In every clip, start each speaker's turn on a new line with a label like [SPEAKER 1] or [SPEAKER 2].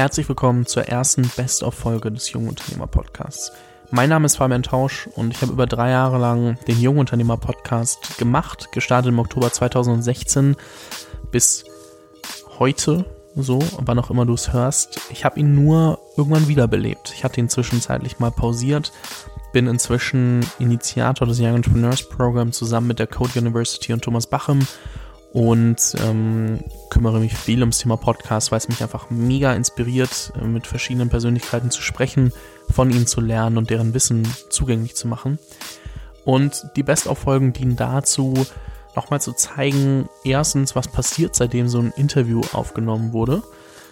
[SPEAKER 1] Herzlich willkommen zur ersten Best-of-Folge des Jungunternehmer Podcasts. Mein Name ist Fabian Tausch und ich habe über drei Jahre lang den Jungunternehmer Podcast gemacht, gestartet im Oktober 2016 bis heute, so, wann auch immer du es hörst. Ich habe ihn nur irgendwann wiederbelebt. Ich hatte ihn zwischenzeitlich mal pausiert, bin inzwischen Initiator des Young Entrepreneurs Program zusammen mit der Code University und Thomas Bachem und ähm, kümmere mich viel ums Thema Podcast, weil es mich einfach mega inspiriert, äh, mit verschiedenen Persönlichkeiten zu sprechen, von ihnen zu lernen und deren Wissen zugänglich zu machen. Und die Best-of-Folgen dienen dazu, nochmal zu zeigen, erstens, was passiert, seitdem so ein Interview aufgenommen wurde.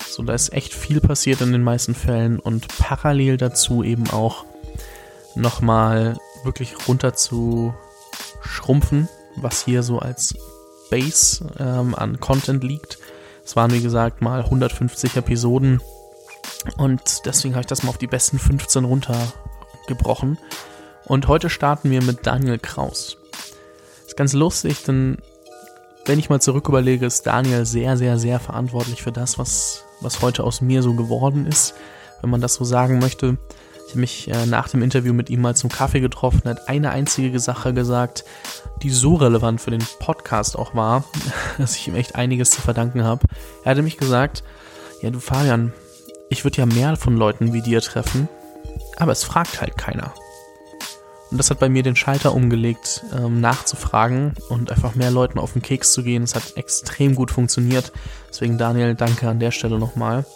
[SPEAKER 1] So, da ist echt viel passiert in den meisten Fällen und parallel dazu eben auch nochmal wirklich runter zu schrumpfen, was hier so als Base ähm, an Content liegt. Es waren, wie gesagt, mal 150 Episoden und deswegen habe ich das mal auf die besten 15 runtergebrochen. Und heute starten wir mit Daniel Kraus. Ist ganz lustig, denn wenn ich mal zurück überlege, ist Daniel sehr, sehr, sehr verantwortlich für das, was, was heute aus mir so geworden ist, wenn man das so sagen möchte. Ich habe mich äh, nach dem Interview mit ihm mal zum Kaffee getroffen, hat eine einzige Sache gesagt, die so relevant für den Podcast auch war, dass ich ihm echt einiges zu verdanken habe. Er hatte mich gesagt, ja du Fabian, ich würde ja mehr von Leuten wie dir treffen, aber es fragt halt keiner. Und das hat bei mir den Schalter umgelegt, ähm, nachzufragen und einfach mehr Leuten auf den Keks zu gehen. Es hat extrem gut funktioniert. Deswegen Daniel, danke an der Stelle nochmal.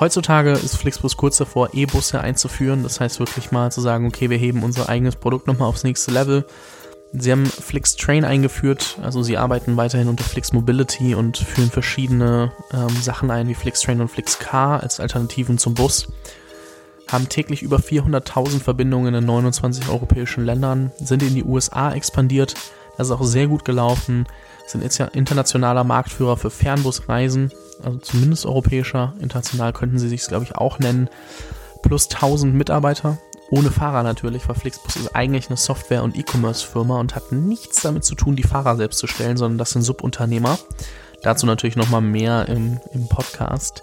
[SPEAKER 1] Heutzutage ist Flixbus kurz davor, E-Busse einzuführen. Das heißt wirklich mal zu sagen, okay, wir heben unser eigenes Produkt nochmal aufs nächste Level. Sie haben Flix Train eingeführt, also sie arbeiten weiterhin unter Flix Mobility und führen verschiedene ähm, Sachen ein, wie Flix Train und Flix Car als Alternativen zum Bus. Haben täglich über 400.000 Verbindungen in 29 europäischen Ländern, sind in die USA expandiert, das ist auch sehr gut gelaufen, sind internationaler Marktführer für Fernbusreisen, also zumindest europäischer. International könnten sie sich, glaube ich, auch nennen. Plus 1000 Mitarbeiter. Ohne Fahrer natürlich, weil Flixbus ist eigentlich eine Software- und E-Commerce-Firma und hat nichts damit zu tun, die Fahrer selbst zu stellen, sondern das sind Subunternehmer. Dazu natürlich nochmal mehr im, im Podcast.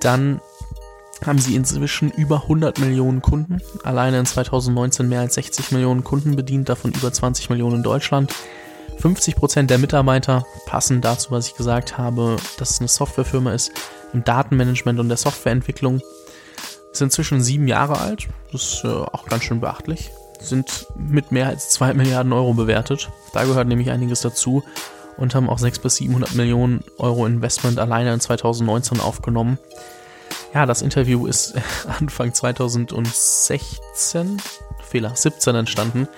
[SPEAKER 1] Dann haben sie inzwischen über 100 Millionen Kunden. Alleine in 2019 mehr als 60 Millionen Kunden bedient, davon über 20 Millionen in Deutschland. 50 Prozent der Mitarbeiter passen dazu, was ich gesagt habe, dass es eine Softwarefirma ist im Datenmanagement und der Softwareentwicklung. Ist inzwischen sieben Jahre alt. Das ist äh, auch ganz schön beachtlich. Sind mit mehr als zwei Milliarden Euro bewertet. Da gehört nämlich einiges dazu und haben auch 600 bis 700 Millionen Euro Investment alleine in 2019 aufgenommen. Ja, das Interview ist Anfang 2016, Fehler, 17 entstanden.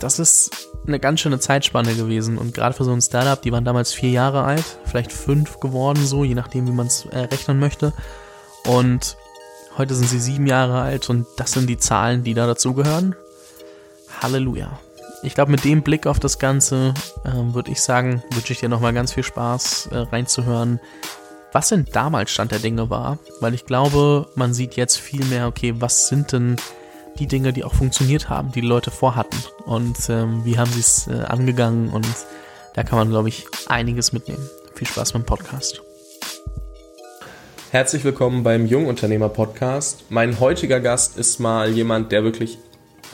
[SPEAKER 1] Das ist eine ganz schöne Zeitspanne gewesen und gerade für so ein Startup, die waren damals vier Jahre alt, vielleicht fünf geworden so, je nachdem, wie man es äh, rechnen möchte. Und heute sind sie sieben Jahre alt und das sind die Zahlen, die da dazugehören. Halleluja. Ich glaube, mit dem Blick auf das Ganze äh, würde ich sagen, wünsche ich dir nochmal ganz viel Spaß äh, reinzuhören, was denn damals Stand der Dinge war, weil ich glaube, man sieht jetzt viel mehr, okay, was sind denn die Dinge, die auch funktioniert haben, die, die Leute vorhatten und ähm, wie haben sie es äh, angegangen und da kann man, glaube ich, einiges mitnehmen. Viel Spaß beim Podcast.
[SPEAKER 2] Herzlich willkommen beim Jungunternehmer Podcast. Mein heutiger Gast ist mal jemand, der wirklich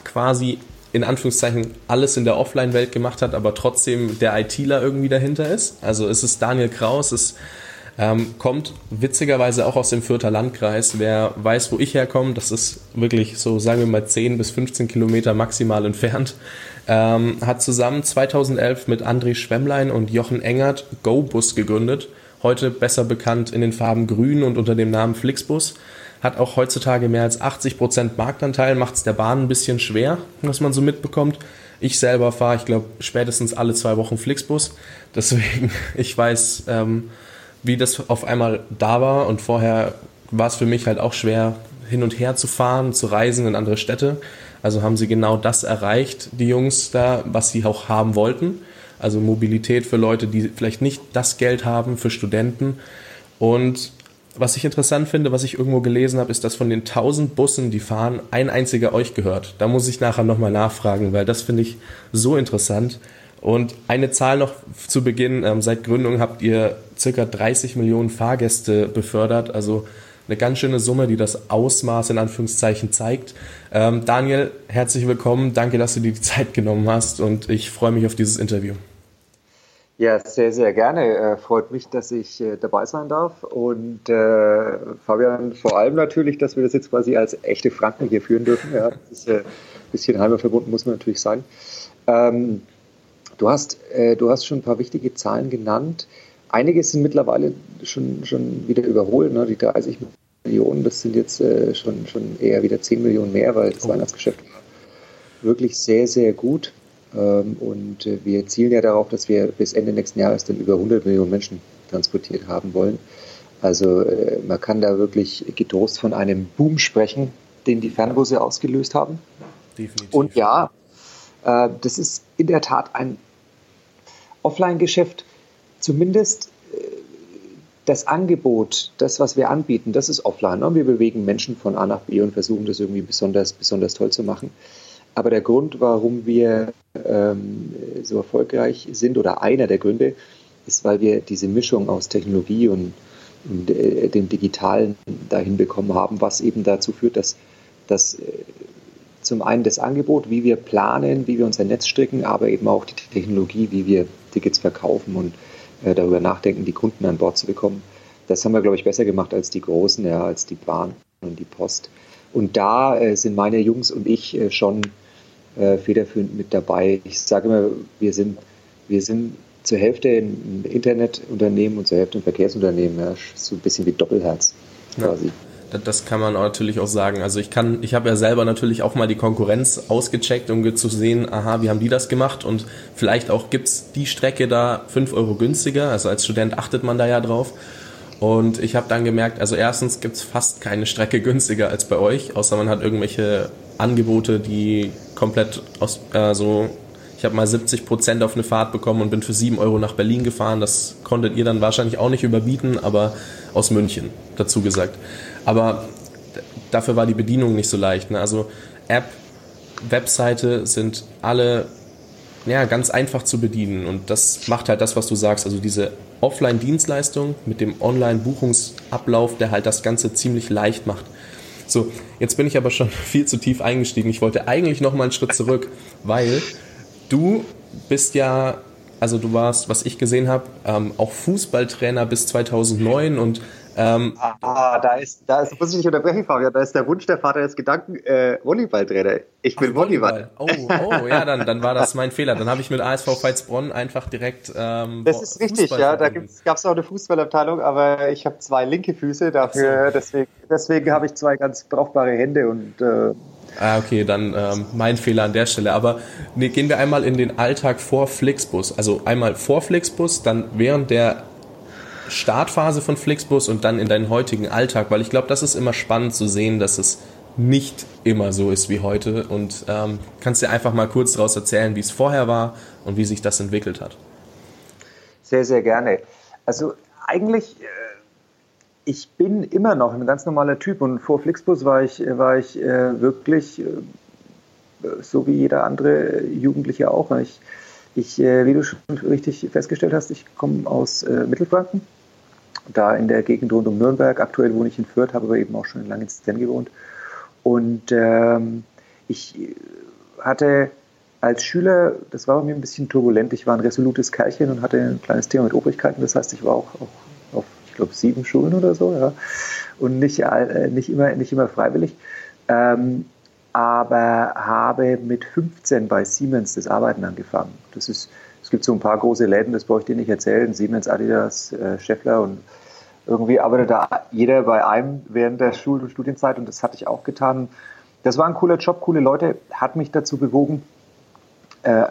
[SPEAKER 2] quasi in Anführungszeichen alles in der Offline-Welt gemacht hat, aber trotzdem der ITler irgendwie dahinter ist. Also es ist Daniel Kraus, es ist ähm, kommt witzigerweise auch aus dem Fürther Landkreis. Wer weiß, wo ich herkomme, das ist wirklich so, sagen wir mal, 10 bis 15 Kilometer maximal entfernt. Ähm, hat zusammen 2011 mit André Schwemmlein und Jochen Engert GoBus gegründet. Heute besser bekannt in den Farben Grün und unter dem Namen Flixbus. Hat auch heutzutage mehr als 80 Prozent Marktanteil, macht es der Bahn ein bisschen schwer, was man so mitbekommt. Ich selber fahre, ich glaube, spätestens alle zwei Wochen Flixbus. Deswegen, ich weiß, ähm, wie das auf einmal da war. Und vorher war es für mich halt auch schwer, hin und her zu fahren, zu reisen in andere Städte. Also haben sie genau das erreicht, die Jungs da, was sie auch haben wollten. Also Mobilität für Leute, die vielleicht nicht das Geld haben, für Studenten. Und was ich interessant finde, was ich irgendwo gelesen habe, ist, dass von den 1000 Bussen, die fahren, ein einziger euch gehört. Da muss ich nachher nochmal nachfragen, weil das finde ich so interessant. Und eine Zahl noch zu Beginn. Ähm, seit Gründung habt ihr circa 30 Millionen Fahrgäste befördert. Also eine ganz schöne Summe, die das Ausmaß in Anführungszeichen zeigt. Ähm, Daniel, herzlich willkommen. Danke, dass du dir die Zeit genommen hast und ich freue mich auf dieses Interview.
[SPEAKER 3] Ja, sehr, sehr gerne. Äh, freut mich, dass ich äh, dabei sein darf. Und äh, Fabian, vor allem natürlich, dass wir das jetzt quasi als echte Franken hier führen dürfen. Ja, das ist äh, ein bisschen heimatverbunden, muss man natürlich sein. Ähm, du, hast, äh, du hast schon ein paar wichtige Zahlen genannt. Einige sind mittlerweile schon, schon wieder überholt. Ne? Die 30 Millionen, das sind jetzt äh, schon, schon eher wieder 10 Millionen mehr, weil das oh. Weihnachtsgeschäft war wirklich sehr, sehr gut. Ähm, und äh, wir zielen ja darauf, dass wir bis Ende nächsten Jahres dann über 100 Millionen Menschen transportiert haben wollen. Also äh, man kann da wirklich getrost von einem Boom sprechen, den die Fernbusse ausgelöst haben. Definitiv. Und ja, äh, das ist in der Tat ein Offline-Geschäft. Zumindest das Angebot, das, was wir anbieten, das ist offline. Ne? Wir bewegen Menschen von A nach B und versuchen das irgendwie besonders, besonders toll zu machen. Aber der Grund, warum wir ähm, so erfolgreich sind oder einer der Gründe, ist, weil wir diese Mischung aus Technologie und, und äh, dem Digitalen dahin bekommen haben, was eben dazu führt, dass, dass äh, zum einen das Angebot, wie wir planen, wie wir unser Netz stricken, aber eben auch die Technologie, wie wir Tickets verkaufen und äh, darüber nachdenken, die Kunden an Bord zu bekommen. Das haben wir, glaube ich, besser gemacht als die Großen, ja, als die Bahn und die Post. Und da äh, sind meine Jungs und ich äh, schon äh, federführend mit dabei. Ich sage immer, wir sind, wir sind zur Hälfte ein Internetunternehmen und zur Hälfte ein Verkehrsunternehmen. Ja, so ein bisschen wie Doppelherz quasi.
[SPEAKER 2] Das kann man natürlich auch sagen. Also ich kann, ich habe ja selber natürlich auch mal die Konkurrenz ausgecheckt, um zu sehen, aha, wie haben die das gemacht und vielleicht auch gibt's die Strecke da fünf Euro günstiger. Also als Student achtet man da ja drauf. Und ich habe dann gemerkt, also erstens gibt's fast keine Strecke günstiger als bei euch, außer man hat irgendwelche Angebote, die komplett aus, äh, so ich habe mal 70 Prozent auf eine Fahrt bekommen und bin für 7 Euro nach Berlin gefahren. Das konntet ihr dann wahrscheinlich auch nicht überbieten, aber aus München, dazu gesagt. Aber dafür war die Bedienung nicht so leicht. Ne? Also App, Webseite sind alle ja, ganz einfach zu bedienen. Und das macht halt das, was du sagst. Also diese Offline-Dienstleistung mit dem Online-Buchungsablauf, der halt das Ganze ziemlich leicht macht. So, jetzt bin ich aber schon viel zu tief eingestiegen. Ich wollte eigentlich noch mal einen Schritt zurück, weil du bist ja, also du warst, was ich gesehen habe, ähm, auch Fußballtrainer bis 2009 und
[SPEAKER 3] ähm, ah, da ist, da ist, muss ich nicht unterbrechen, Fabian, da ist der Wunsch der Vater des Gedanken, äh, Volleyballtrainer. Ich bin Volleyball.
[SPEAKER 2] Volleyball. Oh, oh, ja, dann, dann war das mein Fehler. Dann habe ich mit ASV Veitsbronn einfach direkt.
[SPEAKER 3] Ähm, das ist richtig, ja. Da gab es auch eine Fußballabteilung, aber ich habe zwei linke Füße dafür. Deswegen, deswegen habe ich zwei ganz brauchbare Hände und. Äh,
[SPEAKER 2] Ah, okay, dann ähm, mein Fehler an der Stelle. Aber nee, gehen wir einmal in den Alltag vor Flixbus. Also einmal vor Flixbus, dann während der Startphase von Flixbus und dann in deinen heutigen Alltag, weil ich glaube, das ist immer spannend zu sehen, dass es nicht immer so ist wie heute. Und ähm, kannst dir einfach mal kurz daraus erzählen, wie es vorher war und wie sich das entwickelt hat.
[SPEAKER 3] Sehr, sehr gerne. Also eigentlich, äh, ich bin immer noch ein ganz normaler Typ und vor Flixbus war ich, war ich äh, wirklich äh, so wie jeder andere Jugendliche auch. Ich, ich, wie du schon richtig festgestellt hast, ich komme aus Mittelfranken da in der Gegend rund um Nürnberg. Aktuell wohne ich in Fürth, habe aber eben auch schon lange in Sten gewohnt. Und ähm, ich hatte als Schüler, das war bei mir ein bisschen turbulent, ich war ein resolutes Kerlchen und hatte ein kleines Thema mit Obrigkeiten. Das heißt, ich war auch, auch ich glaube, sieben Schulen oder so, ja. Und nicht, äh, nicht, immer, nicht immer freiwillig. Ähm, aber habe mit 15 bei Siemens das Arbeiten angefangen. Das ist es gibt so ein paar große Läden, das brauche ich dir nicht erzählen, Siemens, Adidas, äh, Scheffler und irgendwie arbeitet da jeder bei einem während der Schul- und Studienzeit und das hatte ich auch getan. Das war ein cooler Job, coole Leute, hat mich dazu bewogen,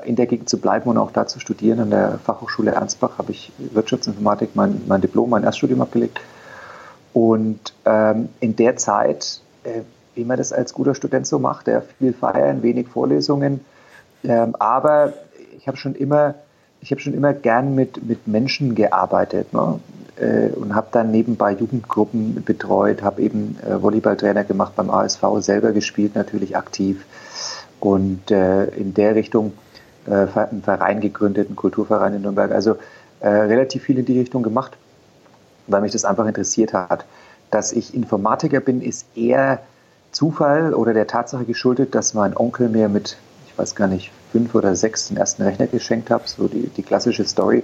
[SPEAKER 3] in der Gegend zu bleiben und auch da zu studieren. An der Fachhochschule Ernstbach habe ich Wirtschaftsinformatik, mein, mein Diplom, mein Erststudium abgelegt. Und ähm, in der Zeit, äh, wie man das als guter Student so macht, ja, viel feiern, wenig Vorlesungen, ähm, aber ich habe schon immer, ich habe schon immer gern mit, mit Menschen gearbeitet ne? Äh, und habe dann nebenbei Jugendgruppen betreut, habe eben äh, Volleyballtrainer gemacht beim ASV, selber gespielt, natürlich aktiv und äh, in der Richtung äh, einen Verein gegründet, einen Kulturverein in Nürnberg. Also äh, relativ viel in die Richtung gemacht, weil mich das einfach interessiert hat. Dass ich Informatiker bin, ist eher Zufall oder der Tatsache geschuldet, dass mein Onkel mir mit, ich weiß gar nicht, fünf oder sechs den ersten Rechner geschenkt hat, so die, die klassische Story.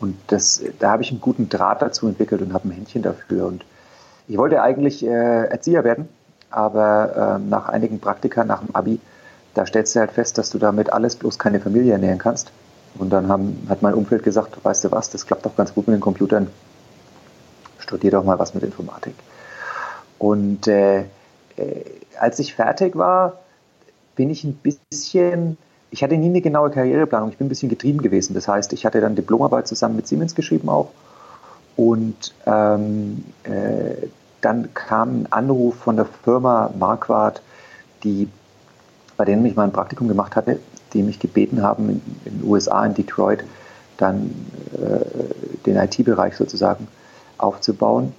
[SPEAKER 3] Und das, da habe ich einen guten Draht dazu entwickelt und habe ein Händchen dafür. Und ich wollte eigentlich äh, Erzieher werden, aber äh, nach einigen Praktika, nach dem Abi, da stellst du halt fest, dass du damit alles bloß keine Familie ernähren kannst. Und dann haben, hat mein Umfeld gesagt, weißt du was, das klappt doch ganz gut mit den Computern. Studier doch mal was mit Informatik. Und äh, äh, als ich fertig war, bin ich ein bisschen, ich hatte nie eine genaue Karriereplanung, ich bin ein bisschen getrieben gewesen. Das heißt, ich hatte dann Diplomarbeit zusammen mit Siemens geschrieben auch. Und ähm, äh, dann kam ein Anruf von der Firma Marquardt, die, bei denen ich mal ein Praktikum gemacht hatte, die mich gebeten haben, in, in den USA, in Detroit, dann äh, den IT-Bereich sozusagen aufzubauen.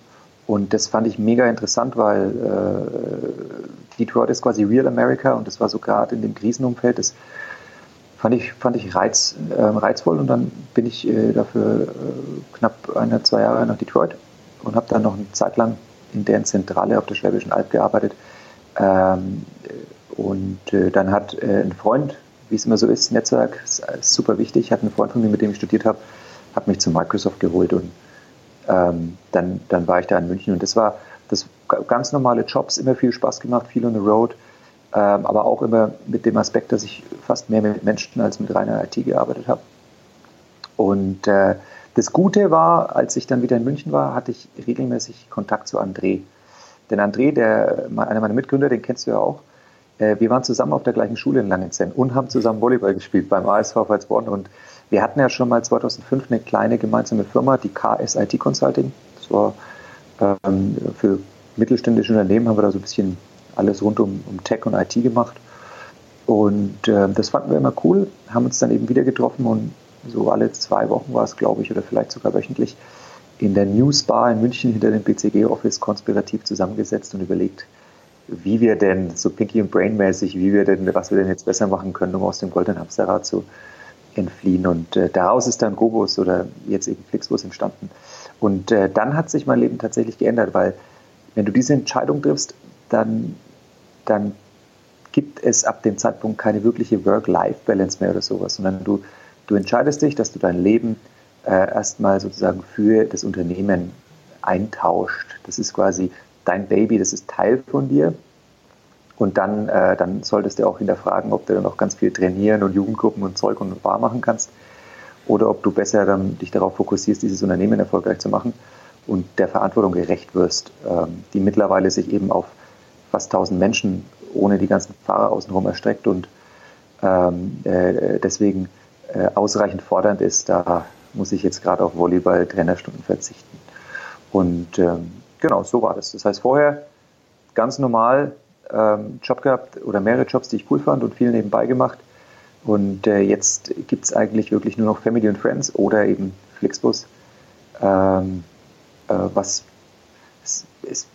[SPEAKER 3] Und das fand ich mega interessant, weil äh, Detroit ist quasi Real America und das war so gerade in dem Krisenumfeld, das fand ich, fand ich reiz, äh, reizvoll und dann bin ich äh, dafür äh, knapp eine, zwei Jahre nach Detroit und habe dann noch eine Zeit lang in deren Zentrale auf der Schwäbischen Alb gearbeitet. Ähm, und äh, dann hat äh, ein Freund wie es immer so ist, Netzwerk ist super wichtig. Ich hatte einen Freund von mir, mit dem ich studiert habe, hat mich zu Microsoft geholt und ähm, dann, dann war ich da in München und das war das ganz normale Jobs, immer viel Spaß gemacht, viel on the road, ähm, aber auch immer mit dem Aspekt, dass ich fast mehr mit Menschen als mit reiner IT gearbeitet habe. Und äh, das Gute war, als ich dann wieder in München war, hatte ich regelmäßig Kontakt zu André. Denn André, der, einer meiner Mitgründer, den kennst du ja auch, äh, wir waren zusammen auf der gleichen Schule in Langenzenn und haben zusammen Volleyball gespielt beim ASV Pfalzborn. Und wir hatten ja schon mal 2005 eine kleine gemeinsame Firma, die KS IT Consulting. Das war ähm, für mittelständische Unternehmen haben wir da so ein bisschen alles rund um, um Tech und IT gemacht. Und äh, das fanden wir immer cool, haben uns dann eben wieder getroffen und so alle zwei Wochen war es, glaube ich, oder vielleicht sogar wöchentlich in der Newsbar in München hinter dem BCG-Office konspirativ zusammengesetzt und überlegt, wie wir denn so Pinky und Brain mäßig, wie wir denn, was wir denn jetzt besser machen können, um aus dem goldenen Hamsterrad zu entfliehen. Und äh, daraus ist dann Gobus oder jetzt eben Flixbus entstanden. Und äh, dann hat sich mein Leben tatsächlich geändert, weil wenn du diese Entscheidung triffst, dann, dann gibt es ab dem Zeitpunkt keine wirkliche Work-Life-Balance mehr oder sowas, sondern du, du entscheidest dich, dass du dein Leben äh, erstmal sozusagen für das Unternehmen eintauscht. Das ist quasi dein Baby, das ist Teil von dir. Und dann, äh, dann solltest du auch hinterfragen, ob du noch ganz viel trainieren und Jugendgruppen und Zeug und wahr machen kannst. Oder ob du besser dann dich darauf fokussierst, dieses Unternehmen erfolgreich zu machen und der Verantwortung gerecht wirst, ähm, die mittlerweile sich eben auf fast 1000 Menschen ohne die ganzen Fahrer außenrum erstreckt und ähm, äh, deswegen äh, ausreichend fordernd ist. Da muss ich jetzt gerade auf Volleyball-Trainerstunden verzichten. Und ähm, genau, so war das. Das heißt, vorher ganz normal ähm, Job gehabt oder mehrere Jobs, die ich cool fand und viel nebenbei gemacht. Und äh, jetzt gibt es eigentlich wirklich nur noch Family and Friends oder eben Flixbus. Ähm, äh, was ist, ist,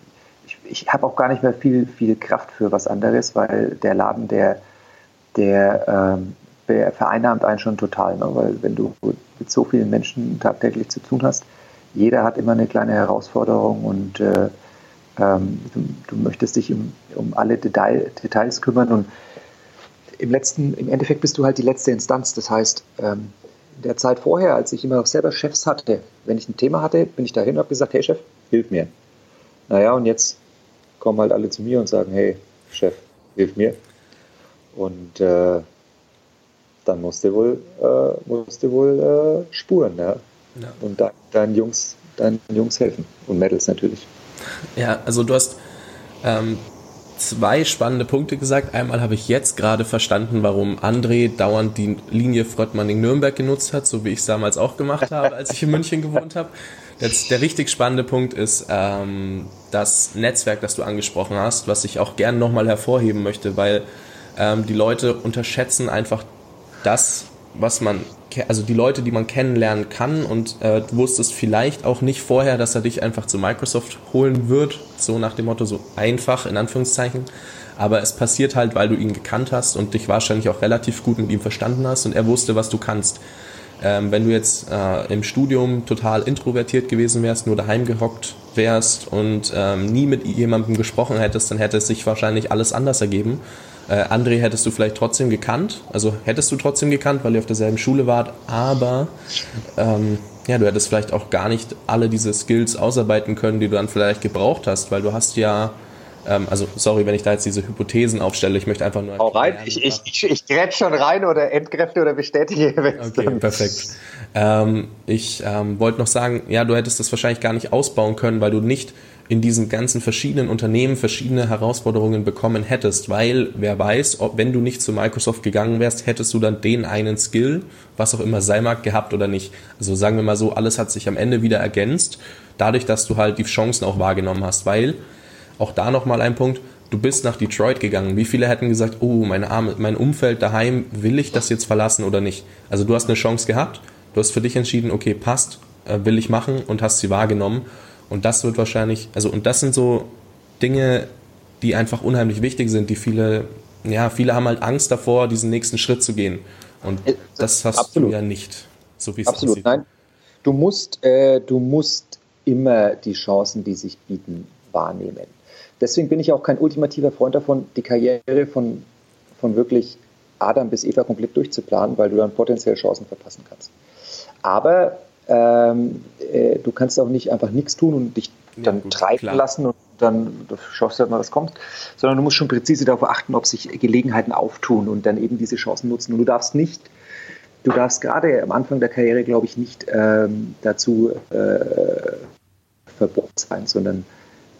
[SPEAKER 3] ich, ich habe auch gar nicht mehr viel, viel Kraft für was anderes, weil der Laden, der, der ähm, vereinnahmt einen schon total. Ne? Weil wenn du mit so vielen Menschen tagtäglich zu tun hast, jeder hat immer eine kleine Herausforderung und äh, ähm, du, du, möchtest dich um, um alle Detail, Details kümmern und im letzten, im Endeffekt bist du halt die letzte Instanz. Das heißt, ähm, in der Zeit vorher, als ich immer noch selber Chefs hatte, wenn ich ein Thema hatte, bin ich dahin und habe gesagt, hey Chef, hilf mir. Naja, und jetzt kommen halt alle zu mir und sagen, hey Chef, hilf mir. Und äh, dann musste wohl, äh, musste wohl äh, spuren. Ja? Ja. Und da, deinen, Jungs, deinen Jungs helfen. Und Mädels natürlich.
[SPEAKER 2] Ja, also du hast ähm, zwei spannende Punkte gesagt. Einmal habe ich jetzt gerade verstanden, warum André dauernd die Linie Fröttmanning-Nürnberg genutzt hat, so wie ich es damals auch gemacht habe, als ich in München gewohnt habe. Jetzt, der richtig spannende Punkt ist ähm, das Netzwerk, das du angesprochen hast, was ich auch gerne nochmal hervorheben möchte, weil ähm, die Leute unterschätzen einfach das, was man also die Leute, die man kennenlernen kann und äh, du wusstest vielleicht auch nicht vorher, dass er dich einfach zu Microsoft holen wird, so nach dem Motto, so einfach in Anführungszeichen. Aber es passiert halt, weil du ihn gekannt hast und dich wahrscheinlich auch relativ gut mit ihm verstanden hast und er wusste, was du kannst. Ähm, wenn du jetzt äh, im Studium total introvertiert gewesen wärst, nur daheim gehockt wärst und ähm, nie mit jemandem gesprochen hättest, dann hätte es sich wahrscheinlich alles anders ergeben. Äh, André hättest du vielleicht trotzdem gekannt, also hättest du trotzdem gekannt, weil ihr auf derselben Schule wart, aber ähm, ja, du hättest vielleicht auch gar nicht alle diese Skills ausarbeiten können, die du dann vielleicht gebraucht hast, weil du hast ja ähm, also sorry, wenn ich da jetzt diese Hypothesen aufstelle, ich möchte einfach nur.
[SPEAKER 3] Hau rein, ich, ich, ich, ich grätsch schon rein oder entkräfte oder bestätige.
[SPEAKER 2] Okay, perfekt. Ähm, ich ähm, wollte noch sagen, ja, du hättest das wahrscheinlich gar nicht ausbauen können, weil du nicht in diesen ganzen verschiedenen Unternehmen verschiedene Herausforderungen bekommen hättest, weil wer weiß, ob wenn du nicht zu Microsoft gegangen wärst, hättest du dann den einen Skill, was auch immer sei mag, gehabt oder nicht. Also sagen wir mal so, alles hat sich am Ende wieder ergänzt, dadurch, dass du halt die Chancen auch wahrgenommen hast, weil auch da nochmal ein Punkt, du bist nach Detroit gegangen. Wie viele hätten gesagt, oh, meine Arme, mein Umfeld daheim, will ich das jetzt verlassen oder nicht? Also du hast eine Chance gehabt, du hast für dich entschieden, okay, passt, äh, will ich machen und hast sie wahrgenommen. Und das wird wahrscheinlich, also und das sind so Dinge, die einfach unheimlich wichtig sind, die viele, ja, viele haben halt Angst davor, diesen nächsten Schritt zu gehen. Und äh, das hast Absolut. du ja nicht,
[SPEAKER 3] so wie es Absolut, aussieht. nein. Du musst, äh, du musst immer die Chancen, die sich bieten, wahrnehmen. Deswegen bin ich auch kein ultimativer Freund davon, die Karriere von, von wirklich Adam bis Eva komplett durchzuplanen, weil du dann potenziell Chancen verpassen kannst. Aber ähm, äh, du kannst auch nicht einfach nichts tun und dich dann ja, gut, treiben klar. lassen und dann schaust du halt mal, was kommt, sondern du musst schon präzise darauf achten, ob sich Gelegenheiten auftun und dann eben diese Chancen nutzen. Und du darfst nicht, du darfst gerade am Anfang der Karriere, glaube ich, nicht ähm, dazu äh, verbohrt sein, sondern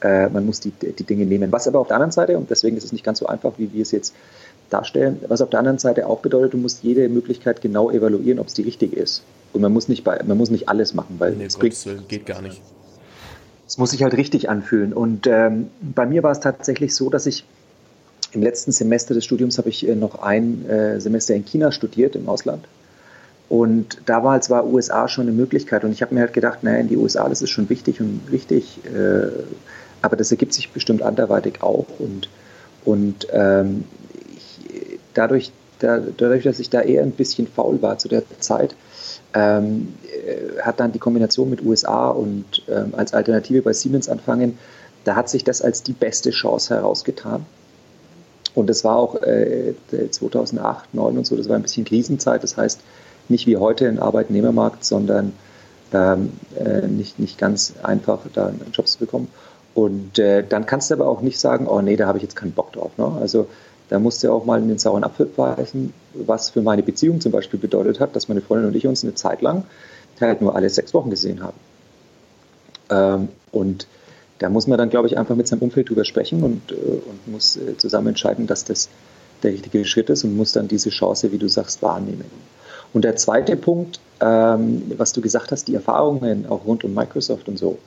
[SPEAKER 3] äh, man muss die, die Dinge nehmen. Was aber auf der anderen Seite, und deswegen ist es nicht ganz so einfach, wie wir es jetzt darstellen, was auf der anderen Seite auch bedeutet, du musst jede Möglichkeit genau evaluieren, ob es die richtige ist. Und man muss nicht, bei, man muss nicht alles machen, weil
[SPEAKER 2] nee, es bringt, geht gar nicht.
[SPEAKER 3] Es muss sich halt richtig anfühlen. Und ähm, bei mir war es tatsächlich so, dass ich im letzten Semester des Studiums habe ich äh, noch ein äh, Semester in China studiert, im Ausland. Und da war zwar USA schon eine Möglichkeit. Und ich habe mir halt gedacht, naja, in die USA, das ist schon wichtig und wichtig. Äh, aber das ergibt sich bestimmt anderweitig auch. Und, und ähm, dadurch, da, dadurch, dass ich da eher ein bisschen faul war zu der Zeit, ähm, äh, hat dann die Kombination mit USA und ähm, als Alternative bei Siemens anfangen, da hat sich das als die beste Chance herausgetan. Und das war auch äh, 2008, 2009 und so, das war ein bisschen Krisenzeit. Das heißt, nicht wie heute ein Arbeitnehmermarkt, sondern ähm, äh, nicht, nicht ganz einfach, da einen Job zu bekommen. Und äh, dann kannst du aber auch nicht sagen, oh nee, da habe ich jetzt keinen Bock drauf. Ne? Also da musst du auch mal in den sauren Apfel beißen, was für meine Beziehung zum Beispiel bedeutet hat, dass meine Freundin und ich uns eine Zeit lang halt nur alle sechs Wochen gesehen haben. Ähm, und da muss man dann, glaube ich, einfach mit seinem Umfeld drüber sprechen und, äh, und muss äh, zusammen entscheiden, dass das der richtige Schritt ist und muss dann diese Chance, wie du sagst, wahrnehmen. Und der zweite Punkt, ähm, was du gesagt hast, die Erfahrungen auch rund um Microsoft und so,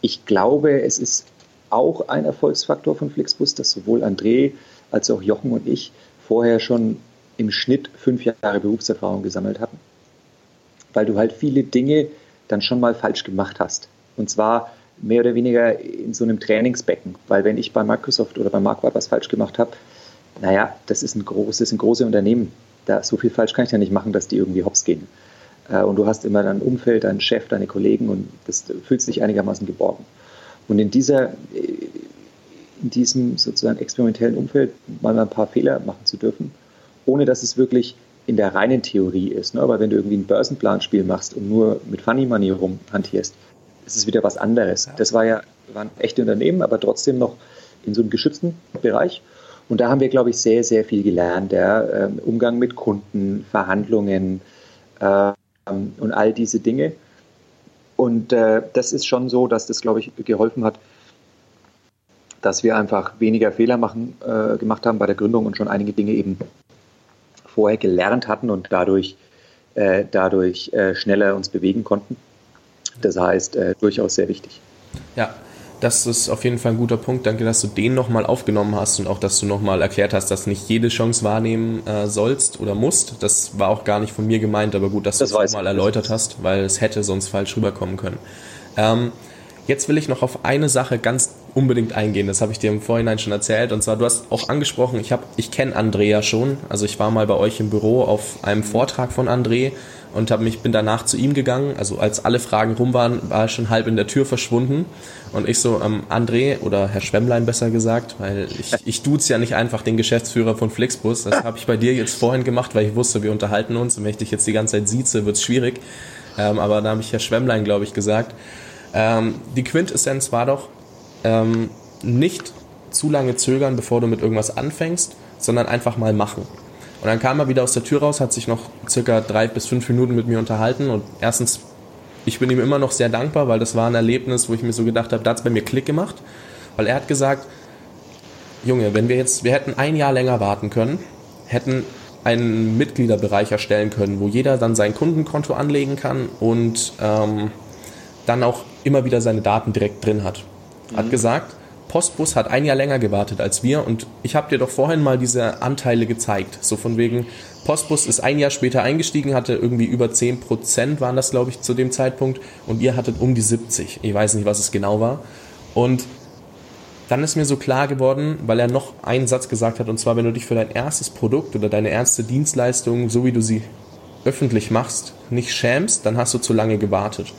[SPEAKER 3] ich glaube, es ist auch ein Erfolgsfaktor von Flixbus, dass sowohl André als auch Jochen und ich vorher schon im Schnitt fünf Jahre Berufserfahrung gesammelt hatten. Weil du halt viele Dinge dann schon mal falsch gemacht hast. Und zwar mehr oder weniger in so einem Trainingsbecken. Weil wenn ich bei Microsoft oder bei Marquardt was falsch gemacht habe, naja, das ist ein großes, ein großes Unternehmen. Da, so viel falsch kann ich ja nicht machen, dass die irgendwie hops gehen. Äh, und du hast immer dein Umfeld, deinen Chef, deine Kollegen und das fühlt sich einigermaßen geborgen. Und in dieser, äh, in diesem sozusagen experimentellen Umfeld mal ein paar Fehler machen zu dürfen, ohne dass es wirklich in der reinen Theorie ist. Ne? Aber wenn du irgendwie ein Börsenplanspiel machst und nur mit Funny Money rumhantierst, ist es wieder was anderes. Das war ja, waren echte Unternehmen, aber trotzdem noch in so einem geschützten Bereich. Und da haben wir, glaube ich, sehr, sehr viel gelernt. Ja? Ähm, Umgang mit Kunden, Verhandlungen, äh, und all diese Dinge. Und äh, das ist schon so, dass das, glaube ich, geholfen hat, dass wir einfach weniger Fehler machen, äh, gemacht haben bei der Gründung und schon einige Dinge eben vorher gelernt hatten und dadurch, äh, dadurch äh, schneller uns bewegen konnten. Das heißt, äh, durchaus sehr wichtig.
[SPEAKER 2] Ja, das ist auf jeden Fall ein guter Punkt. Danke, dass du den nochmal aufgenommen hast und auch, dass du nochmal erklärt hast, dass nicht jede Chance wahrnehmen äh, sollst oder musst. Das war auch gar nicht von mir gemeint, aber gut, dass das du es nochmal erläutert hast, weil es hätte sonst falsch rüberkommen können. Ähm, jetzt will ich noch auf eine Sache ganz unbedingt eingehen. Das habe ich dir im Vorhinein schon erzählt. Und zwar, du hast auch angesprochen, ich, hab, ich kenne Andrea schon. Also ich war mal bei euch im Büro auf einem Vortrag von André und hab mich, bin danach zu ihm gegangen. Also als alle Fragen rum waren, war er schon halb in der Tür verschwunden. Und ich so, ähm, André oder Herr Schwemmlein besser gesagt, weil ich, ich duze ja nicht einfach den Geschäftsführer von Flixbus. Das habe ich bei dir jetzt vorhin gemacht, weil ich wusste, wir unterhalten uns. Und wenn ich dich jetzt die ganze Zeit sieze, wird's schwierig. Ähm, aber da habe ich Herr Schwemmlein, glaube ich, gesagt. Ähm, die Quintessenz war doch, ähm, nicht zu lange zögern, bevor du mit irgendwas anfängst, sondern einfach mal machen. Und dann kam er wieder aus der Tür raus, hat sich noch circa drei bis fünf Minuten mit mir unterhalten und erstens, ich bin ihm immer noch sehr dankbar, weil das war ein Erlebnis, wo ich mir so gedacht habe, da hat es bei mir Klick gemacht, weil er hat gesagt, Junge, wenn wir jetzt, wir hätten ein Jahr länger warten können, hätten einen Mitgliederbereich erstellen können, wo jeder dann sein Kundenkonto anlegen kann und ähm, dann auch immer wieder seine Daten direkt drin hat. Hat mhm. gesagt, Postbus hat ein Jahr länger gewartet als wir und ich habe dir doch vorhin mal diese Anteile gezeigt. So von wegen, Postbus ist ein Jahr später eingestiegen, hatte irgendwie über 10 Prozent waren das, glaube ich, zu dem Zeitpunkt und ihr hattet um die 70. Ich weiß nicht, was es genau war. Und dann ist mir so klar geworden, weil er noch einen Satz gesagt hat, und zwar, wenn du dich für dein erstes Produkt oder deine erste Dienstleistung, so wie du sie öffentlich machst, nicht schämst, dann hast du zu lange gewartet.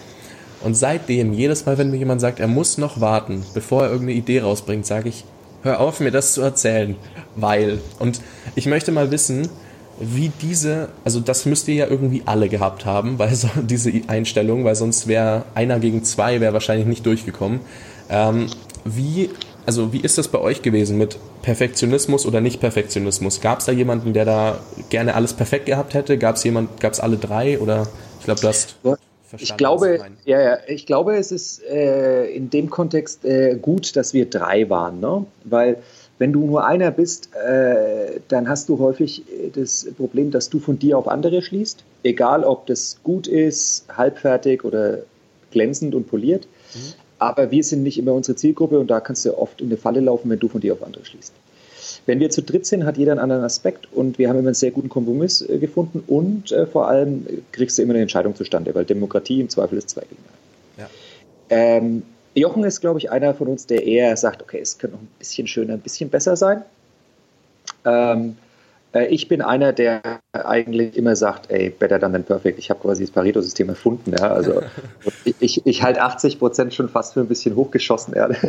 [SPEAKER 2] Und seitdem, jedes Mal, wenn mir jemand sagt, er muss noch warten, bevor er irgendeine Idee rausbringt, sage ich, hör auf, mir das zu erzählen, weil. Und ich möchte mal wissen, wie diese, also das müsst ihr ja irgendwie alle gehabt haben, weil so diese Einstellung, weil sonst wäre einer gegen zwei wäre wahrscheinlich nicht durchgekommen. Ähm, wie, also wie ist das bei euch gewesen mit Perfektionismus oder nicht Perfektionismus? Gab es da jemanden, der da gerne alles perfekt gehabt hätte? Gab es jemand, gab es alle drei oder ich glaube, du hast
[SPEAKER 3] ich glaube, ja, ja, ich glaube, es ist äh, in dem Kontext äh, gut, dass wir drei waren, ne? weil wenn du nur einer bist, äh, dann hast du häufig äh, das Problem, dass du von dir auf andere schließt, egal ob das gut ist, halbfertig oder glänzend und poliert. Mhm. Aber wir sind nicht immer unsere Zielgruppe und da kannst du oft in eine Falle laufen, wenn du von dir auf andere schließt. Wenn wir zu dritt sind, hat jeder einen anderen Aspekt und wir haben immer einen sehr guten Kompromiss äh, gefunden und äh, vor allem kriegst du immer eine Entscheidung zustande, weil Demokratie im Zweifel ist zwei gegen. Ja. Ähm, Jochen ist, glaube ich, einer von uns, der eher sagt, okay, es könnte noch ein bisschen schöner, ein bisschen besser sein. Ähm, äh, ich bin einer, der eigentlich immer sagt, ey, better than than perfect. Ich habe quasi das Pareto-System erfunden. Ja? Also ich, ich, ich halte 80 Prozent schon fast für ein bisschen hochgeschossen. Ja?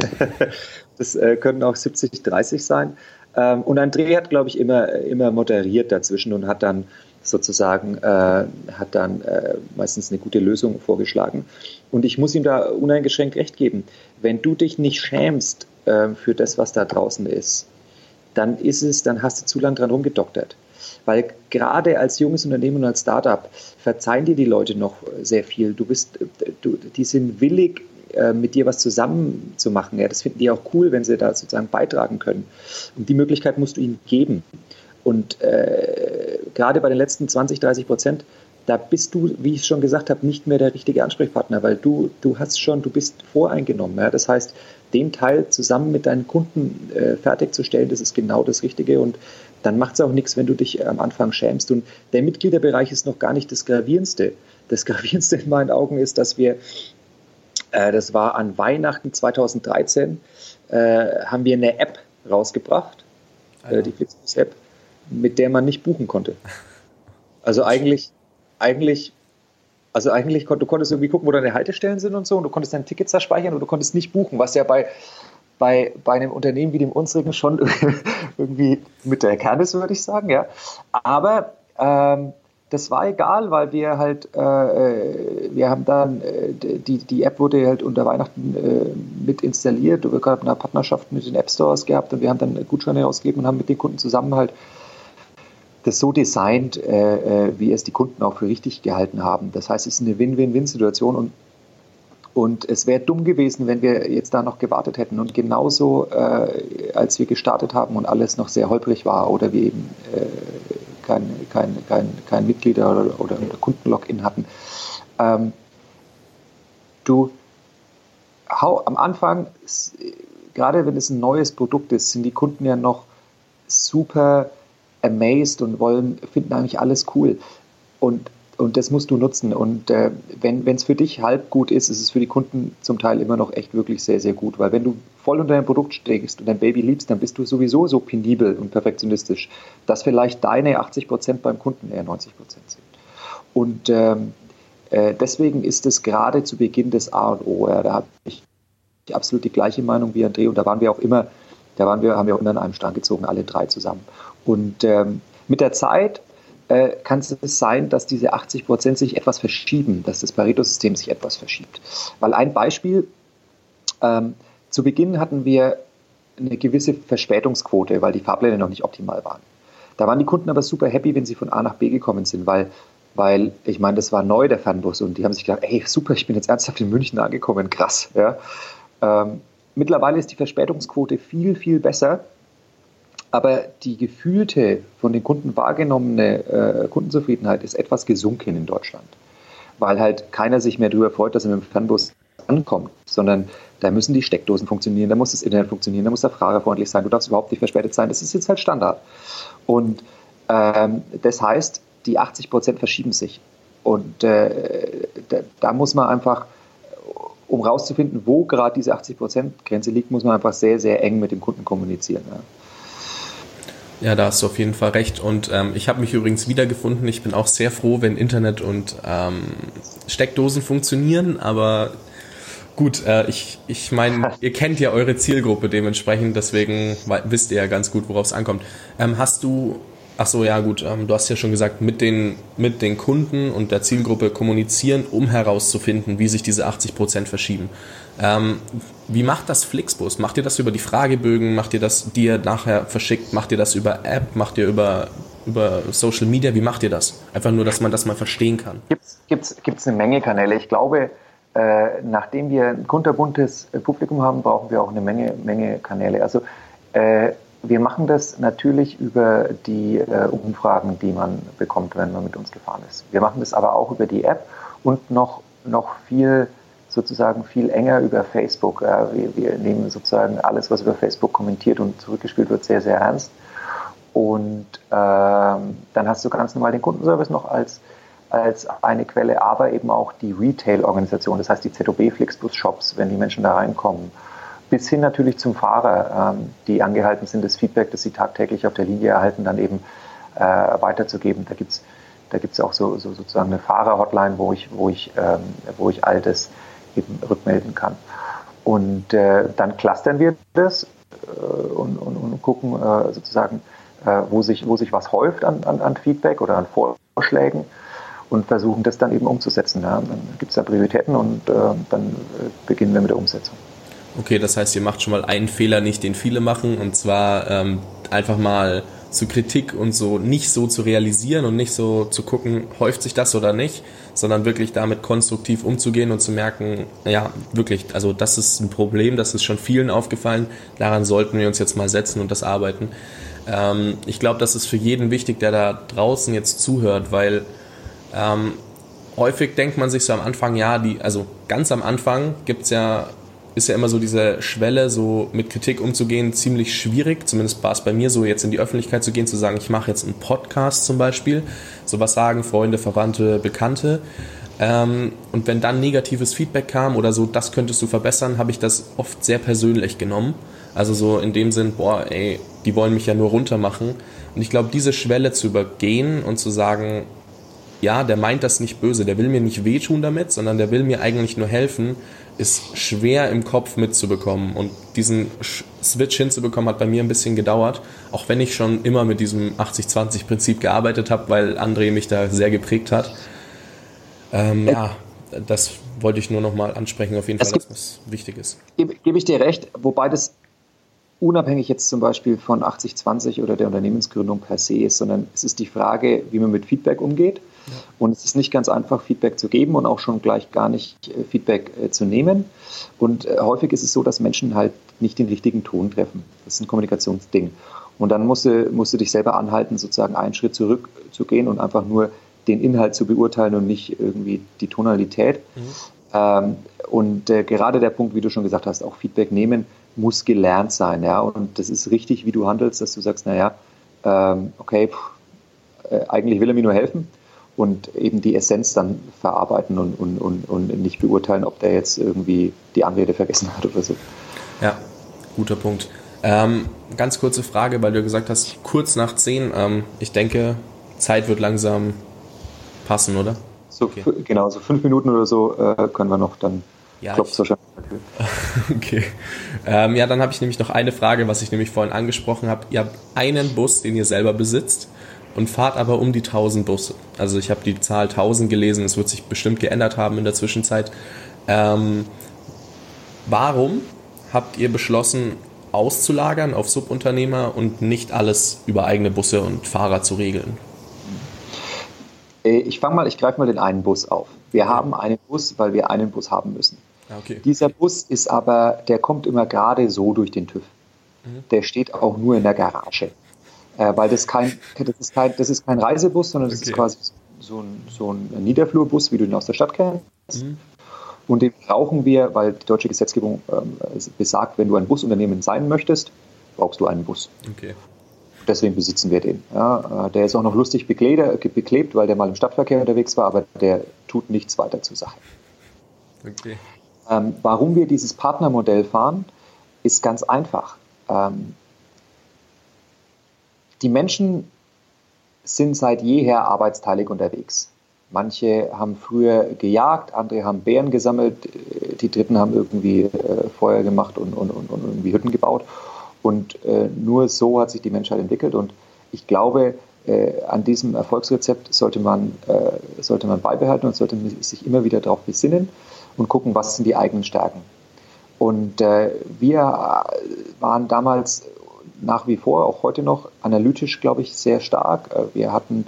[SPEAKER 3] Das äh, können auch 70, 30 sein. Ähm, und André hat, glaube ich, immer, immer moderiert dazwischen und hat dann sozusagen, äh, hat dann äh, meistens eine gute Lösung vorgeschlagen. Und ich muss ihm da uneingeschränkt recht geben. Wenn du dich nicht schämst äh, für das, was da draußen ist, dann ist es, dann hast du zu lange dran rumgedoktert. Weil gerade als junges Unternehmen und als Startup verzeihen dir die Leute noch sehr viel. Du bist, du, die sind willig, äh, mit dir was zusammen zu machen. Ja, das finden die auch cool, wenn sie da sozusagen beitragen können. Und die Möglichkeit musst du ihnen geben. Und äh, gerade bei den letzten 20, 30 Prozent, da bist du, wie ich schon gesagt habe, nicht mehr der richtige Ansprechpartner, weil du, du hast schon, du bist voreingenommen. Ja? Das heißt, den Teil zusammen mit deinen Kunden äh, fertigzustellen, das ist genau das Richtige und dann macht es auch nichts, wenn du dich am Anfang schämst. Und der Mitgliederbereich ist noch gar nicht das Gravierendste. Das Gravierendste in meinen Augen ist, dass wir äh, das war an Weihnachten 2013, äh, haben wir eine App rausgebracht, äh, die Flixbus-App, mit der man nicht buchen konnte. Also eigentlich, eigentlich, also eigentlich, du konntest irgendwie gucken, wo deine Haltestellen sind und so, und du konntest deine Tickets da speichern und du konntest nicht buchen, was ja bei, bei, bei einem Unternehmen wie dem unsrigen schon irgendwie mit der Kern ist, würde ich sagen, ja. Aber ähm, das war egal, weil wir halt, äh, äh, wir haben dann, äh, die, die App wurde halt unter Weihnachten äh, mit installiert. Wir haben eine Partnerschaft mit den App Stores gehabt und wir haben dann Gutscheine ausgegeben und haben mit den Kunden zusammen halt das so designt, äh, äh, wie es die Kunden auch für richtig gehalten haben. Das heißt, es ist eine Win-Win-Win-Situation und und es wäre dumm gewesen, wenn wir jetzt da noch gewartet hätten. Und genauso, als wir gestartet haben und alles noch sehr holprig war oder wir eben kein, kein, kein, kein Mitglieder- oder, oder Kundenlogin hatten. Ähm, du, hau, am Anfang, gerade wenn es ein neues Produkt ist, sind die Kunden ja noch super amazed und wollen, finden eigentlich alles cool. Und und das musst du nutzen. Und äh, wenn es für dich halb gut ist, ist es für die Kunden zum Teil immer noch echt wirklich sehr, sehr gut. Weil wenn du voll unter deinem Produkt steckst und dein Baby liebst, dann bist du sowieso so penibel und perfektionistisch, dass vielleicht deine 80 Prozent beim Kunden eher 90 Prozent sind. Und ähm, äh, deswegen ist es gerade zu Beginn des A und O. Ja, da habe ich absolut die gleiche Meinung wie André und da waren wir auch immer, da waren wir, haben wir auch immer in einem Strang gezogen, alle drei zusammen. Und ähm, mit der Zeit äh, kann es sein, dass diese 80 Prozent sich etwas verschieben, dass das Pareto-System sich etwas verschiebt. Weil ein Beispiel, ähm, zu Beginn hatten wir eine gewisse Verspätungsquote, weil die Fahrpläne noch nicht optimal waren. Da waren die Kunden aber super happy, wenn sie von A nach B gekommen sind, weil, weil ich meine, das war neu, der Fernbus, und die haben sich gedacht, ey, super, ich bin jetzt ernsthaft in München angekommen, krass. Ja. Ähm, mittlerweile ist die Verspätungsquote viel, viel besser aber die gefühlte, von den Kunden wahrgenommene äh, Kundenzufriedenheit ist etwas gesunken in Deutschland. Weil halt keiner sich mehr darüber freut, dass er mit dem Fernbus ankommt, sondern da müssen die Steckdosen funktionieren, da muss das Internet funktionieren, da muss der Fahrer freundlich sein, du darfst überhaupt nicht verspätet sein. Das ist jetzt halt Standard. Und ähm, das heißt, die 80 Prozent verschieben sich. Und äh, da, da, muss man einfach, um rauszufinden, wo gerade diese 80 Prozent Grenze liegt, muss man einfach sehr, sehr eng mit dem Kunden kommunizieren. Ja.
[SPEAKER 2] Ja, da hast du auf jeden Fall recht. Und ähm, ich habe mich übrigens wiedergefunden. Ich bin auch sehr froh, wenn Internet und ähm, Steckdosen funktionieren. Aber gut, äh, ich, ich meine, ihr kennt ja eure Zielgruppe dementsprechend, deswegen wisst ihr ja ganz gut, worauf es ankommt. Ähm, hast du Ach so, ja gut, ähm, du hast ja schon gesagt, mit den, mit den Kunden und der Zielgruppe kommunizieren, um herauszufinden, wie sich diese 80 Prozent verschieben. Ähm, wie macht das Flixbus? Macht ihr das über die Fragebögen? Macht ihr das, die ihr nachher verschickt? Macht ihr das über App? Macht ihr über, über Social Media? Wie macht ihr das? Einfach nur, dass man das mal verstehen kann.
[SPEAKER 3] Gibt es eine Menge Kanäle. Ich glaube, äh, nachdem wir ein kunterbuntes Publikum haben, brauchen wir auch eine Menge, Menge Kanäle. Also äh, wir machen das natürlich über die äh, Umfragen, die man bekommt, wenn man mit uns gefahren ist. Wir machen das aber auch über die App und noch, noch viel, sozusagen viel enger über Facebook. Äh, wir, wir, nehmen sozusagen alles, was über Facebook kommentiert und zurückgespielt wird, sehr, sehr ernst. Und ähm, dann hast du ganz normal den Kundenservice noch als, als eine Quelle, aber eben auch die Retail-Organisation, das heißt die ZOB Flixbus Shops, wenn die Menschen da reinkommen bis hin natürlich zum Fahrer, ähm, die angehalten sind, das Feedback, das sie tagtäglich auf der Linie erhalten, dann eben äh, weiterzugeben. Da gibt's da gibt's auch so, so sozusagen eine Fahrer-Hotline, wo ich, wo ich, ähm, wo ich all das eben rückmelden kann. Und äh, dann clustern wir das äh, und, und, und gucken äh, sozusagen, äh, wo, sich, wo sich was häuft an, an, an Feedback oder an Vorschlägen und versuchen das dann eben umzusetzen. Ja. Dann gibt es da Prioritäten und äh, dann äh, beginnen wir mit der Umsetzung.
[SPEAKER 2] Okay, das heißt, ihr macht schon mal einen Fehler nicht, den viele machen, und zwar ähm, einfach mal zu Kritik und so nicht so zu realisieren und nicht so zu gucken, häuft sich das oder nicht, sondern wirklich damit konstruktiv umzugehen und zu merken, ja, wirklich, also das ist ein Problem, das ist schon vielen aufgefallen, daran sollten wir uns jetzt mal setzen und das arbeiten. Ähm, ich glaube, das ist für jeden wichtig, der da draußen jetzt zuhört, weil ähm, häufig denkt man sich so am Anfang, ja, die, also ganz am Anfang gibt's ja ist ja immer so diese Schwelle, so mit Kritik umzugehen, ziemlich schwierig. Zumindest war es bei mir so, jetzt in die Öffentlichkeit zu gehen, zu sagen, ich mache jetzt einen Podcast zum Beispiel. Sowas sagen Freunde, Verwandte, Bekannte. Ähm, und wenn dann negatives Feedback kam oder so, das könntest du verbessern, habe ich das oft sehr persönlich genommen. Also so in dem Sinn, boah, ey, die wollen mich ja nur runtermachen. Und ich glaube, diese Schwelle zu übergehen und zu sagen, ja, der meint das nicht böse, der will mir nicht wehtun damit, sondern der will mir eigentlich nur helfen, ist schwer im Kopf mitzubekommen. Und diesen Switch hinzubekommen hat bei mir ein bisschen gedauert, auch wenn ich schon immer mit diesem 80-20-Prinzip gearbeitet habe, weil André mich da sehr geprägt hat. Ähm, ja, das wollte ich nur nochmal ansprechen, auf jeden Fall, dass das wichtig ist.
[SPEAKER 3] Gebe, gebe ich dir recht, wobei das unabhängig jetzt zum Beispiel von 80-20 oder der Unternehmensgründung per se ist, sondern es ist die Frage, wie man mit Feedback umgeht. Und es ist nicht ganz einfach, Feedback zu geben und auch schon gleich gar nicht äh, Feedback äh, zu nehmen. Und äh, häufig ist es so, dass Menschen halt nicht den richtigen Ton treffen. Das ist ein Kommunikationsding. Und dann musst du, musst du dich selber anhalten, sozusagen einen Schritt zurück zu gehen und einfach nur den Inhalt zu beurteilen und nicht irgendwie die Tonalität. Mhm. Ähm, und äh, gerade der Punkt, wie du schon gesagt hast, auch Feedback nehmen, muss gelernt sein. Ja? Und das ist richtig, wie du handelst, dass du sagst, naja, ähm, okay, pff, äh, eigentlich will er mir nur helfen und eben die Essenz dann verarbeiten und, und, und, und nicht beurteilen, ob der jetzt irgendwie die Anrede vergessen hat oder so.
[SPEAKER 2] Ja, guter Punkt. Ähm, ganz kurze Frage, weil du gesagt hast, kurz nach 10. Ähm, ich denke, Zeit wird langsam passen, oder?
[SPEAKER 3] So, okay. Genau, so fünf Minuten oder so äh, können wir noch, dann
[SPEAKER 2] ja, klopft es wahrscheinlich. okay. Ähm, ja, dann habe ich nämlich noch eine Frage, was ich nämlich vorhin angesprochen habe. Ihr habt einen Bus, den ihr selber besitzt und fahrt aber um die 1000 Busse. Also ich habe die Zahl 1000 gelesen, es wird sich bestimmt geändert haben in der Zwischenzeit. Ähm, warum habt ihr beschlossen, auszulagern auf Subunternehmer und nicht alles über eigene Busse und Fahrer zu regeln?
[SPEAKER 3] Äh, ich fange mal, ich greife mal den einen Bus auf. Wir ja. haben einen Bus, weil wir einen Bus haben müssen. Ah, okay. Dieser Bus ist aber, der kommt immer gerade so durch den TÜV. Mhm. Der steht auch nur in der Garage. Äh, weil das kein, das ist kein, das ist kein Reisebus, sondern das okay. ist quasi so ein, so ein Niederflurbus, wie du ihn aus der Stadt kennst. Mhm. Und den brauchen wir, weil die deutsche Gesetzgebung ähm, besagt, wenn du ein Busunternehmen sein möchtest, brauchst du einen Bus. Okay. Deswegen besitzen wir den. Ja, äh, der ist auch noch lustig beklebt, weil der mal im Stadtverkehr unterwegs war, aber der tut nichts weiter zur Sache. Okay. Ähm, warum wir dieses Partnermodell fahren, ist ganz einfach. Ähm, die Menschen sind seit jeher arbeitsteilig unterwegs. Manche haben früher gejagt, andere haben Bären gesammelt, die Dritten haben irgendwie äh, Feuer gemacht und, und, und, und, irgendwie Hütten gebaut. Und äh, nur so hat sich die Menschheit entwickelt. Und ich glaube, äh, an diesem Erfolgsrezept sollte man, äh, sollte man beibehalten und sollte sich immer wieder darauf besinnen und gucken, was sind die eigenen Stärken. Und äh, wir waren damals nach wie vor, auch heute noch, analytisch, glaube ich, sehr stark. Äh, wir hatten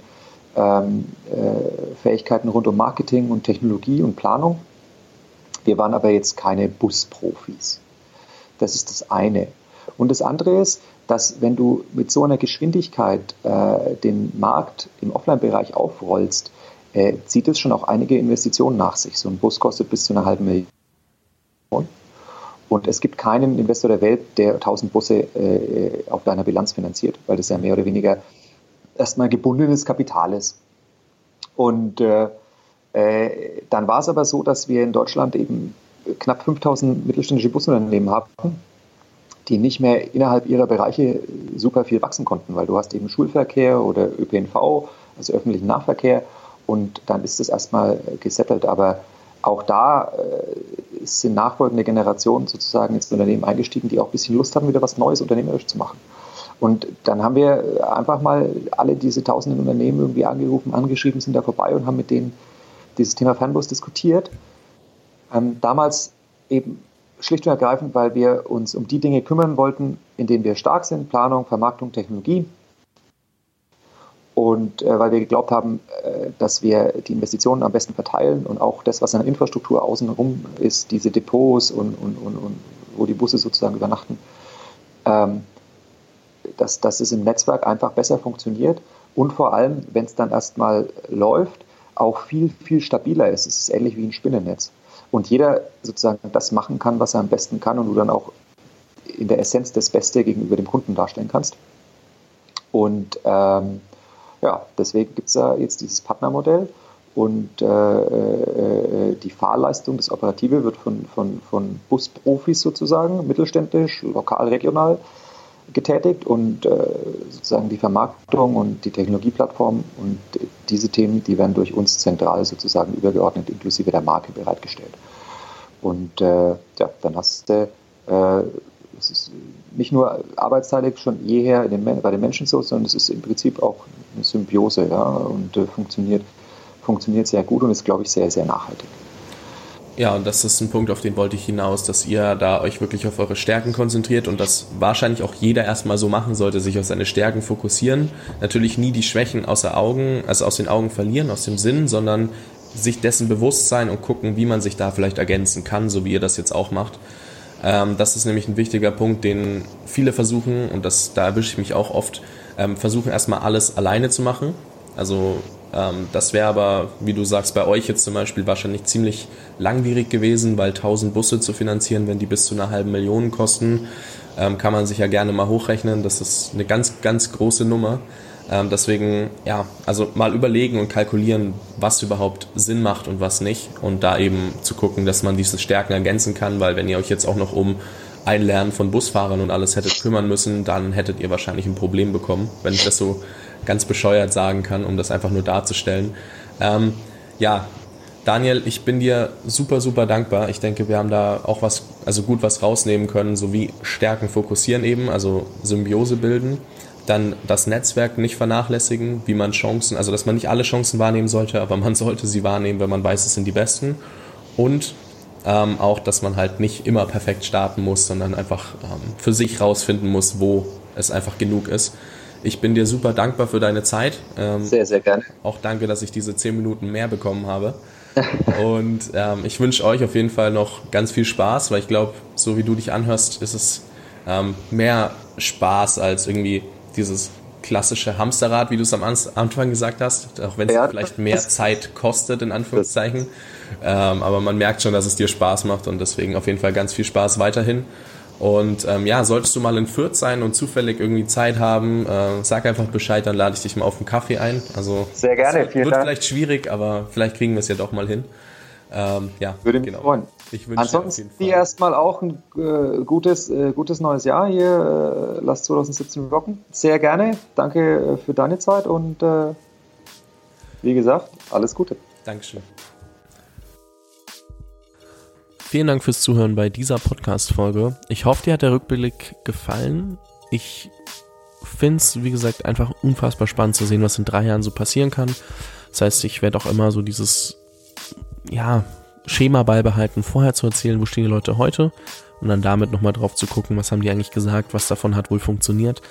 [SPEAKER 3] ähm, äh, Fähigkeiten rund um Marketing und Technologie und Planung. Wir waren aber jetzt keine Busprofis. Das ist das eine. Und das andere ist, dass wenn du mit so einer Geschwindigkeit äh, den Markt im Offline-Bereich aufrollst, äh, zieht es schon auch einige Investitionen nach sich. So ein Bus kostet bis zu einer halben Million. Und es gibt keinen Investor der Welt, der 1000 Busse äh, auf deiner Bilanz finanziert, weil das ja mehr oder weniger erstmal gebundenes Kapital ist. Und äh, äh, dann war es aber so, dass wir in Deutschland eben knapp 5000 mittelständische Busunternehmen haben, die nicht mehr innerhalb ihrer Bereiche super viel wachsen konnten, weil du hast eben Schulverkehr oder ÖPNV, also öffentlichen Nahverkehr, und dann ist es erstmal gesettelt. Aber auch da äh, sind nachfolgende Generationen sozusagen ins Unternehmen eingestiegen, die auch ein bisschen Lust haben, wieder was Neues unternehmerisch zu machen. Und dann haben wir einfach mal alle diese tausenden Unternehmen irgendwie angerufen, angeschrieben, sind da vorbei und haben mit denen dieses Thema Fernbus diskutiert. Ähm, damals eben schlicht und ergreifend, weil wir uns um die Dinge kümmern wollten, in denen wir stark sind, Planung, Vermarktung, Technologie. Und äh, weil wir geglaubt haben, äh, dass wir die Investitionen am besten verteilen und auch das, was an Infrastruktur außenrum ist, diese Depots und, und, und, und wo die Busse sozusagen übernachten, ähm, dass, dass es im Netzwerk einfach besser funktioniert und vor allem, wenn es dann erstmal läuft, auch viel, viel stabiler ist. Es ist ähnlich wie ein Spinnennetz. Und jeder sozusagen das machen kann, was er am besten kann und du dann auch in der Essenz das Beste gegenüber dem Kunden darstellen kannst. Und ähm, ja, deswegen gibt es ja jetzt dieses Partnermodell und äh, äh, die Fahrleistung, das Operative wird von, von, von Busprofis sozusagen, mittelständisch, lokal, regional getätigt und äh, sozusagen die Vermarktung und die Technologieplattform und diese Themen, die werden durch uns zentral sozusagen übergeordnet inklusive der Marke bereitgestellt. Und äh, ja, dann hast du, äh, es ist nicht nur arbeitsteilig schon jeher bei den Menschen so, sondern es ist im Prinzip auch eine Symbiose ja, und äh, funktioniert, funktioniert sehr gut und ist, glaube ich, sehr, sehr nachhaltig.
[SPEAKER 2] Ja, und das ist ein Punkt, auf den wollte ich hinaus, dass ihr da euch wirklich auf eure Stärken konzentriert und das wahrscheinlich auch jeder erstmal so machen sollte, sich auf seine Stärken fokussieren. Natürlich nie die Schwächen außer Augen, also aus den Augen verlieren, aus dem Sinn, sondern sich dessen bewusst sein und gucken, wie man sich da vielleicht ergänzen kann, so wie ihr das jetzt auch macht. Ähm, das ist nämlich ein wichtiger Punkt, den viele versuchen, und das, da erwische ich mich auch oft, ähm, versuchen erstmal alles alleine zu machen. Also ähm, das wäre aber, wie du sagst, bei euch jetzt zum Beispiel wahrscheinlich ziemlich langwierig gewesen, weil 1000 Busse zu finanzieren, wenn die bis zu einer halben Million kosten, ähm, kann man sich ja gerne mal hochrechnen. Das ist eine ganz, ganz große Nummer. Ähm, deswegen, ja, also mal überlegen und kalkulieren, was überhaupt Sinn macht und was nicht. Und da eben zu gucken, dass man diese Stärken ergänzen kann, weil wenn ihr euch jetzt auch noch um Einlernen von Busfahrern und alles hättet kümmern müssen, dann hättet ihr wahrscheinlich ein Problem bekommen, wenn ich das so ganz bescheuert sagen kann, um das einfach nur darzustellen. Ähm, ja, Daniel, ich bin dir super, super dankbar. Ich denke, wir haben da auch was, also gut was rausnehmen können, sowie Stärken fokussieren eben, also Symbiose bilden. Dann das Netzwerk nicht vernachlässigen, wie man Chancen, also dass man nicht alle Chancen wahrnehmen sollte, aber man sollte sie wahrnehmen, wenn man weiß, es sind die besten. Und ähm, auch, dass man halt nicht immer perfekt starten muss, sondern einfach ähm, für sich rausfinden muss, wo es einfach genug ist. Ich bin dir super dankbar für deine Zeit.
[SPEAKER 3] Ähm, sehr, sehr gerne.
[SPEAKER 2] Auch danke, dass ich diese zehn Minuten mehr bekommen habe. Und ähm, ich wünsche euch auf jeden Fall noch ganz viel Spaß, weil ich glaube, so wie du dich anhörst, ist es ähm, mehr Spaß als irgendwie dieses klassische Hamsterrad, wie du es am Anfang gesagt hast, auch wenn es ja, vielleicht mehr Zeit kostet, in Anführungszeichen. Ähm, aber man merkt schon, dass es dir Spaß macht und deswegen auf jeden Fall ganz viel Spaß weiterhin. Und ähm, ja, solltest du mal in Fürth sein und zufällig irgendwie Zeit haben, äh, sag einfach Bescheid, dann lade ich dich mal auf einen Kaffee ein. Also
[SPEAKER 3] sehr gerne,
[SPEAKER 2] vielen wird Dank. vielleicht schwierig, aber vielleicht kriegen wir es ja doch mal hin.
[SPEAKER 3] Ähm, ja, würde mich genau. freuen. Ich wünsche Ansonsten dir, dir erstmal auch ein äh, gutes, äh, gutes neues Jahr hier. Äh, lass 2017 rocken. Sehr gerne. Danke äh, für deine Zeit und äh, wie gesagt, alles Gute.
[SPEAKER 2] Dankeschön.
[SPEAKER 1] Vielen Dank fürs Zuhören bei dieser Podcast-Folge. Ich hoffe, dir hat der Rückblick gefallen. Ich finde es, wie gesagt, einfach unfassbar spannend zu sehen, was in drei Jahren so passieren kann. Das heißt, ich werde auch immer so dieses, ja, Schema beibehalten, vorher zu erzählen, wo stehen die Leute heute und dann damit nochmal drauf zu gucken, was haben die eigentlich gesagt, was davon hat wohl funktioniert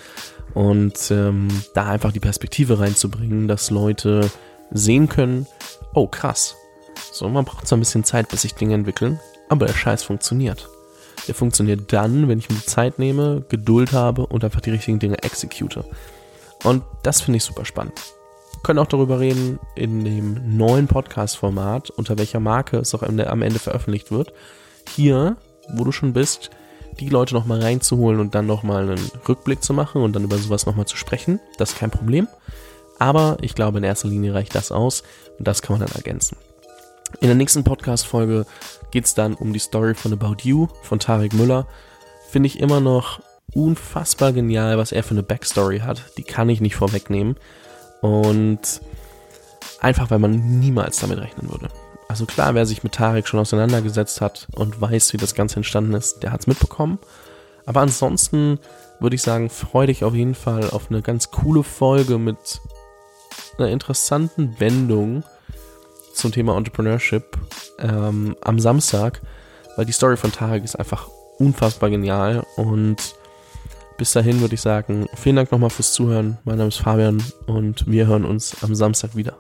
[SPEAKER 1] und ähm, da einfach die Perspektive reinzubringen, dass Leute sehen können, oh krass, so man braucht so ein bisschen Zeit, bis sich Dinge entwickeln, aber der Scheiß funktioniert. Der funktioniert dann, wenn ich mir Zeit nehme, Geduld habe und einfach die richtigen Dinge execute. Und das finde ich super spannend. Können auch darüber reden in dem neuen Podcast-Format, unter welcher Marke es auch am Ende veröffentlicht wird. Hier, wo du schon bist, die Leute nochmal reinzuholen und dann nochmal einen Rückblick zu machen und dann über sowas nochmal zu sprechen. Das ist kein Problem. Aber ich glaube, in erster Linie reicht das aus und das kann man dann ergänzen. In der nächsten Podcast-Folge geht es dann um die Story von About You von Tarek Müller. Finde ich immer noch unfassbar genial, was er für eine Backstory hat. Die kann ich nicht vorwegnehmen. Und einfach, weil man niemals damit rechnen würde. Also klar, wer sich mit Tarek schon auseinandergesetzt hat und weiß, wie das Ganze entstanden ist, der hat es mitbekommen. Aber ansonsten würde ich sagen, freu dich auf jeden Fall auf eine ganz coole Folge mit einer interessanten Wendung zum Thema Entrepreneurship ähm, am Samstag, weil die Story von Tarek ist einfach unfassbar genial und bis dahin würde ich sagen, vielen Dank nochmal fürs Zuhören. Mein Name ist Fabian und wir hören uns am Samstag wieder.